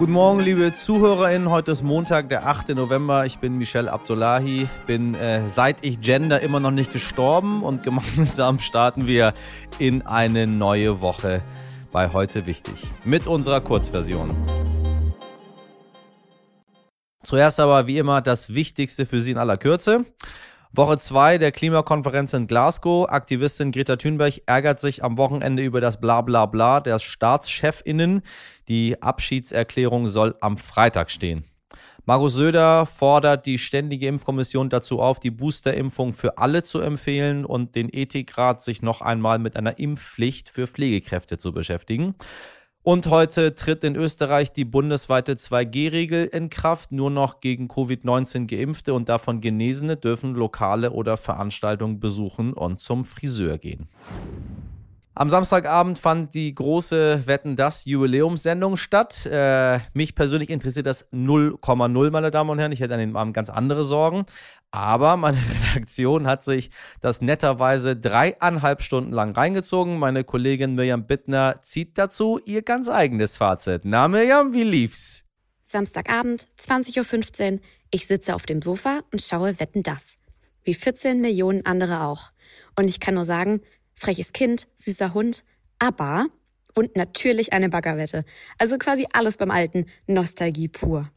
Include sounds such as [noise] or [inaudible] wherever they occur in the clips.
Guten Morgen, liebe ZuhörerInnen. Heute ist Montag, der 8. November. Ich bin Michel Abdullahi. Bin äh, seit ich gender immer noch nicht gestorben und gemeinsam starten wir in eine neue Woche bei Heute Wichtig mit unserer Kurzversion. Zuerst aber wie immer das Wichtigste für Sie in aller Kürze. Woche 2 der Klimakonferenz in Glasgow. Aktivistin Greta Thunberg ärgert sich am Wochenende über das Blablabla der Staatschefinnen. Die Abschiedserklärung soll am Freitag stehen. Markus Söder fordert die Ständige Impfkommission dazu auf, die Boosterimpfung für alle zu empfehlen und den Ethikrat sich noch einmal mit einer Impfpflicht für Pflegekräfte zu beschäftigen. Und heute tritt in Österreich die bundesweite 2G-Regel in Kraft. Nur noch gegen Covid-19 geimpfte und davon Genesene dürfen Lokale oder Veranstaltungen besuchen und zum Friseur gehen. Am Samstagabend fand die große Wetten das Jubiläumssendung statt. Äh, mich persönlich interessiert das 0,0, meine Damen und Herren. Ich hätte an dem Abend ganz andere Sorgen. Aber meine [laughs] Redaktion hat sich das netterweise dreieinhalb Stunden lang reingezogen. Meine Kollegin Mirjam Bittner zieht dazu ihr ganz eigenes Fazit. Na Mirjam, wie lief's? Samstagabend, 20.15 Uhr. Ich sitze auf dem Sofa und schaue Wetten das. Wie 14 Millionen andere auch. Und ich kann nur sagen, freches Kind, süßer Hund, aber und natürlich eine Baggerwette. Also quasi alles beim Alten, Nostalgie pur.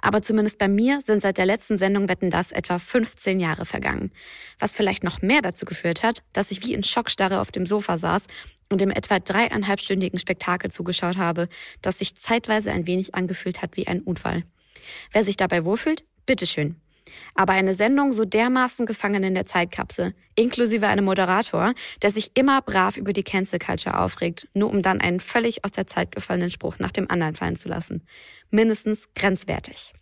Aber zumindest bei mir sind seit der letzten Sendung Wetten das etwa 15 Jahre vergangen. Was vielleicht noch mehr dazu geführt hat, dass ich wie in Schockstarre auf dem Sofa saß und dem etwa dreieinhalbstündigen Spektakel zugeschaut habe, das sich zeitweise ein wenig angefühlt hat wie ein Unfall. Wer sich dabei wohlfühlt, bitteschön. Aber eine Sendung so dermaßen gefangen in der Zeitkapsel, inklusive einem Moderator, der sich immer brav über die Cancel Culture aufregt, nur um dann einen völlig aus der Zeit gefallenen Spruch nach dem anderen fallen zu lassen. Mindestens grenzwertig.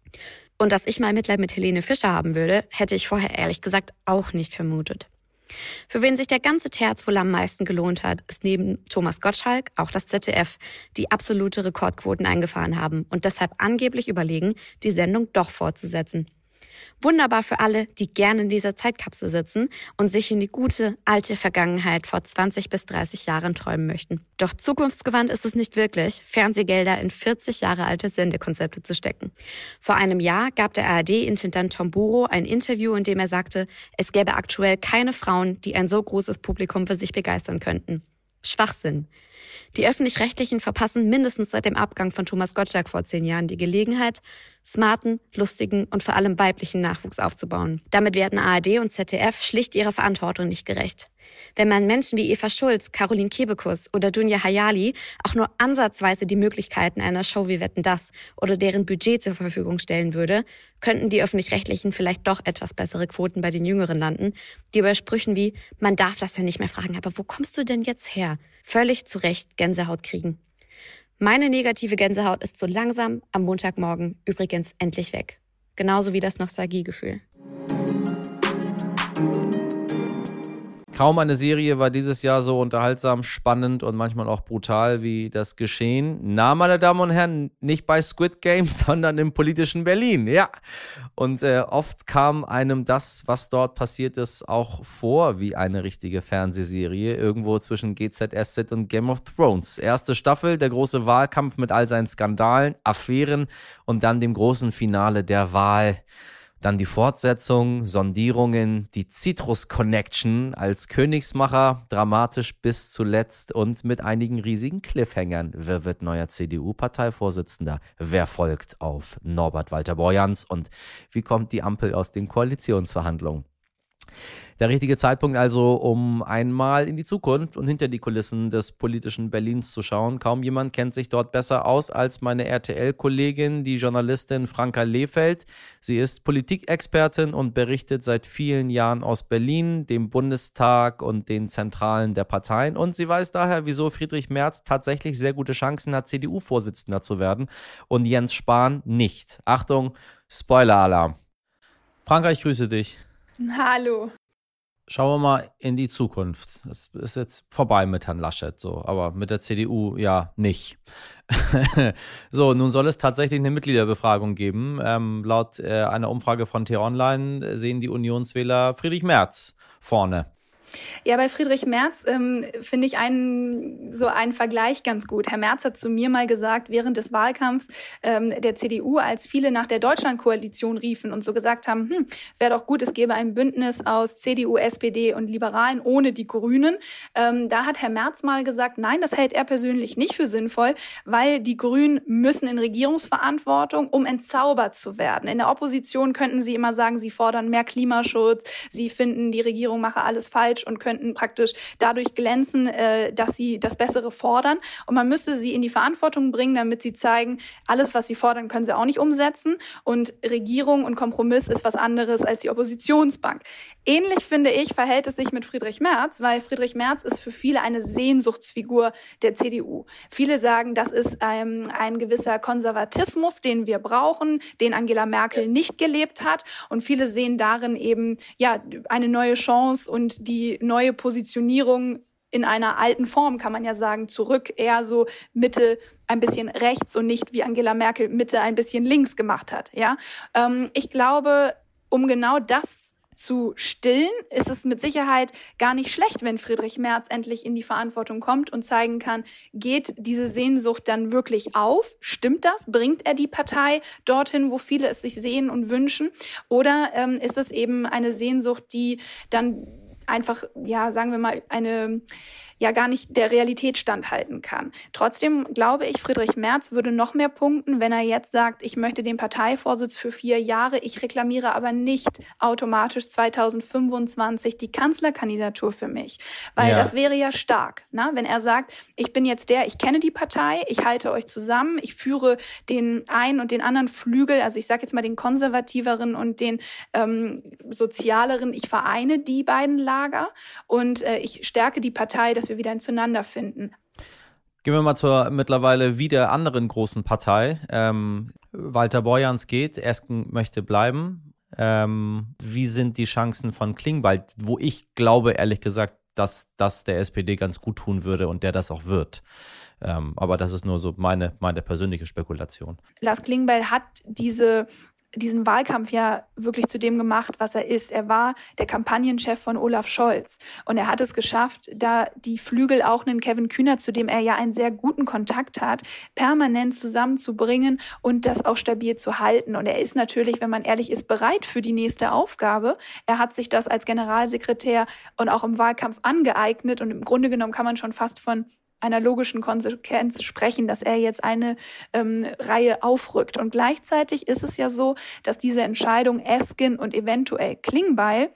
Und dass ich mal Mitleid mit Helene Fischer haben würde, hätte ich vorher ehrlich gesagt auch nicht vermutet. Für wen sich der ganze Terz wohl am meisten gelohnt hat, ist neben Thomas Gottschalk auch das ZDF, die absolute Rekordquoten eingefahren haben und deshalb angeblich überlegen, die Sendung doch fortzusetzen. Wunderbar für alle, die gerne in dieser Zeitkapsel sitzen und sich in die gute, alte Vergangenheit vor 20 bis 30 Jahren träumen möchten. Doch zukunftsgewandt ist es nicht wirklich, Fernsehgelder in 40 Jahre alte Sendekonzepte zu stecken. Vor einem Jahr gab der ARD-Intendant Tom Buro ein Interview, in dem er sagte, es gäbe aktuell keine Frauen, die ein so großes Publikum für sich begeistern könnten. Schwachsinn. Die öffentlich-rechtlichen verpassen mindestens seit dem Abgang von Thomas Gottschalk vor zehn Jahren die Gelegenheit, smarten, lustigen und vor allem weiblichen Nachwuchs aufzubauen. Damit werden ARD und ZDF schlicht ihrer Verantwortung nicht gerecht. Wenn man Menschen wie Eva Schulz, Caroline Kebekus oder Dunja Hayali auch nur ansatzweise die Möglichkeiten einer Show wie Wetten das oder deren Budget zur Verfügung stellen würde, könnten die öffentlich-rechtlichen vielleicht doch etwas bessere Quoten bei den Jüngeren landen, die über Sprüchen wie man darf das ja nicht mehr fragen, aber wo kommst du denn jetzt her? völlig zu Recht Gänsehaut kriegen. Meine negative Gänsehaut ist so langsam am Montagmorgen übrigens endlich weg. Genauso wie das Nostalgiegefühl. Kaum eine Serie war dieses Jahr so unterhaltsam, spannend und manchmal auch brutal wie das Geschehen. Na, meine Damen und Herren, nicht bei Squid Game, [laughs] sondern im politischen Berlin. Ja. Und äh, oft kam einem das, was dort passiert ist, auch vor wie eine richtige Fernsehserie. Irgendwo zwischen GZSZ und Game of Thrones. Erste Staffel, der große Wahlkampf mit all seinen Skandalen, Affären und dann dem großen Finale der Wahl. Dann die Fortsetzung, Sondierungen, die Citrus Connection als Königsmacher, dramatisch bis zuletzt und mit einigen riesigen Cliffhängern. Wer wird neuer CDU-Parteivorsitzender? Wer folgt auf Norbert Walter Borjans? Und wie kommt die Ampel aus den Koalitionsverhandlungen? Der richtige Zeitpunkt also, um einmal in die Zukunft und hinter die Kulissen des politischen Berlins zu schauen. Kaum jemand kennt sich dort besser aus als meine RTL-Kollegin, die Journalistin Franka Lehfeld. Sie ist Politikexpertin und berichtet seit vielen Jahren aus Berlin, dem Bundestag und den Zentralen der Parteien. Und sie weiß daher, wieso Friedrich Merz tatsächlich sehr gute Chancen hat, CDU-Vorsitzender zu werden und Jens Spahn nicht. Achtung, Spoiler-Alarm. Franka, ich grüße dich. Hallo. Schauen wir mal in die Zukunft. Es ist jetzt vorbei mit Herrn Laschet, so, aber mit der CDU ja nicht. [laughs] so, nun soll es tatsächlich eine Mitgliederbefragung geben. Ähm, laut äh, einer Umfrage von T-Online sehen die Unionswähler Friedrich Merz vorne. Ja, bei Friedrich Merz ähm, finde ich einen, so einen Vergleich ganz gut. Herr Merz hat zu mir mal gesagt, während des Wahlkampfs ähm, der CDU, als viele nach der Deutschlandkoalition riefen und so gesagt haben, hm, wäre doch gut, es gäbe ein Bündnis aus CDU, SPD und Liberalen ohne die Grünen. Ähm, da hat Herr Merz mal gesagt, nein, das hält er persönlich nicht für sinnvoll, weil die Grünen müssen in Regierungsverantwortung, um entzaubert zu werden. In der Opposition könnten sie immer sagen, sie fordern mehr Klimaschutz, sie finden, die Regierung mache alles falsch und könnten praktisch dadurch glänzen, äh, dass sie das Bessere fordern. Und man müsste sie in die Verantwortung bringen, damit sie zeigen, alles, was sie fordern, können sie auch nicht umsetzen. Und Regierung und Kompromiss ist was anderes als die Oppositionsbank. Ähnlich finde ich, verhält es sich mit Friedrich Merz, weil Friedrich Merz ist für viele eine Sehnsuchtsfigur der CDU. Viele sagen, das ist ähm, ein gewisser Konservatismus, den wir brauchen, den Angela Merkel nicht gelebt hat. Und viele sehen darin eben ja eine neue Chance und die neue Positionierung in einer alten Form, kann man ja sagen, zurück, eher so Mitte ein bisschen rechts und nicht wie Angela Merkel Mitte ein bisschen links gemacht hat. Ja, ähm, ich glaube, um genau das zu stillen, ist es mit Sicherheit gar nicht schlecht, wenn Friedrich Merz endlich in die Verantwortung kommt und zeigen kann, geht diese Sehnsucht dann wirklich auf? Stimmt das? Bringt er die Partei dorthin, wo viele es sich sehen und wünschen? Oder ähm, ist es eben eine Sehnsucht, die dann einfach, ja, sagen wir mal, eine ja gar nicht der Realität standhalten kann. Trotzdem glaube ich, Friedrich Merz würde noch mehr punkten, wenn er jetzt sagt, ich möchte den Parteivorsitz für vier Jahre, ich reklamiere aber nicht automatisch 2025 die Kanzlerkandidatur für mich. Weil ja. das wäre ja stark, na? wenn er sagt, ich bin jetzt der, ich kenne die Partei, ich halte euch zusammen, ich führe den einen und den anderen Flügel, also ich sage jetzt mal den konservativeren und den ähm, sozialeren, ich vereine die beiden Lager und äh, ich stärke die Partei, dass wir wieder ein Zueinander finden. Gehen wir mal zur mittlerweile wieder anderen großen Partei. Ähm, Walter Borjans geht, Esken möchte bleiben. Ähm, wie sind die Chancen von Klingbeil, wo ich glaube, ehrlich gesagt, dass das der SPD ganz gut tun würde und der das auch wird. Ähm, aber das ist nur so meine, meine persönliche Spekulation. Lars Klingbeil hat diese diesen Wahlkampf ja wirklich zu dem gemacht, was er ist. Er war der Kampagnenchef von Olaf Scholz und er hat es geschafft, da die Flügel auch einen Kevin Kühner, zu dem er ja einen sehr guten Kontakt hat, permanent zusammenzubringen und das auch stabil zu halten. Und er ist natürlich, wenn man ehrlich ist, bereit für die nächste Aufgabe. Er hat sich das als Generalsekretär und auch im Wahlkampf angeeignet und im Grunde genommen kann man schon fast von einer logischen Konsequenz sprechen, dass er jetzt eine ähm, Reihe aufrückt. Und gleichzeitig ist es ja so, dass diese Entscheidung Eskin und eventuell Klingbeil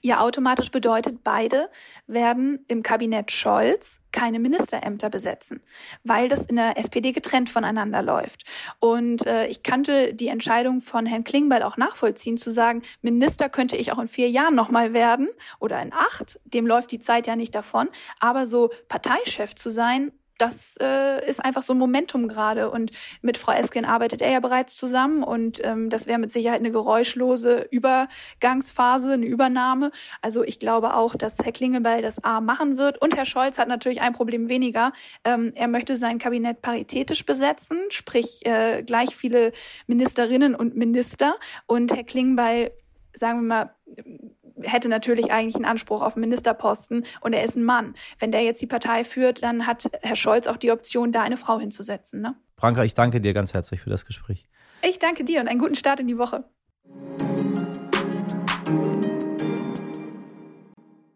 ja automatisch bedeutet, beide werden im Kabinett Scholz keine Ministerämter besetzen, weil das in der SPD getrennt voneinander läuft. Und äh, ich kannte die Entscheidung von Herrn Klingbeil auch nachvollziehen, zu sagen, Minister könnte ich auch in vier Jahren nochmal werden oder in acht, dem läuft die Zeit ja nicht davon, aber so Parteichef zu sein, das äh, ist einfach so ein Momentum gerade. Und mit Frau Esken arbeitet er ja bereits zusammen und ähm, das wäre mit Sicherheit eine geräuschlose Übergangsphase, eine Übernahme. Also ich glaube auch, dass Herr Klingelbeil das A machen wird. Und Herr Scholz hat natürlich ein Problem weniger. Ähm, er möchte sein Kabinett paritätisch besetzen, sprich äh, gleich viele Ministerinnen und Minister. Und Herr Klingbeil, sagen wir mal, hätte natürlich eigentlich einen Anspruch auf Ministerposten und er ist ein Mann. Wenn der jetzt die Partei führt, dann hat Herr Scholz auch die Option, da eine Frau hinzusetzen. Ne? Franka, ich danke dir ganz herzlich für das Gespräch. Ich danke dir und einen guten Start in die Woche.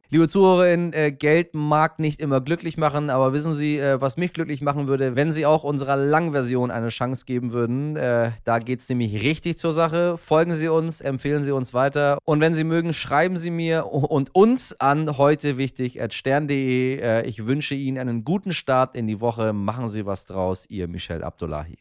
Liebe Zuhörerinnen, äh, Geld mag nicht immer glücklich machen, aber wissen Sie, äh, was mich glücklich machen würde, wenn Sie auch unserer Langversion eine Chance geben würden? Äh, da geht es nämlich richtig zur Sache. Folgen Sie uns, empfehlen Sie uns weiter und wenn Sie mögen, schreiben Sie mir und uns an heute wichtig at stern.de. Äh, ich wünsche Ihnen einen guten Start in die Woche. Machen Sie was draus, Ihr Michel Abdullahi.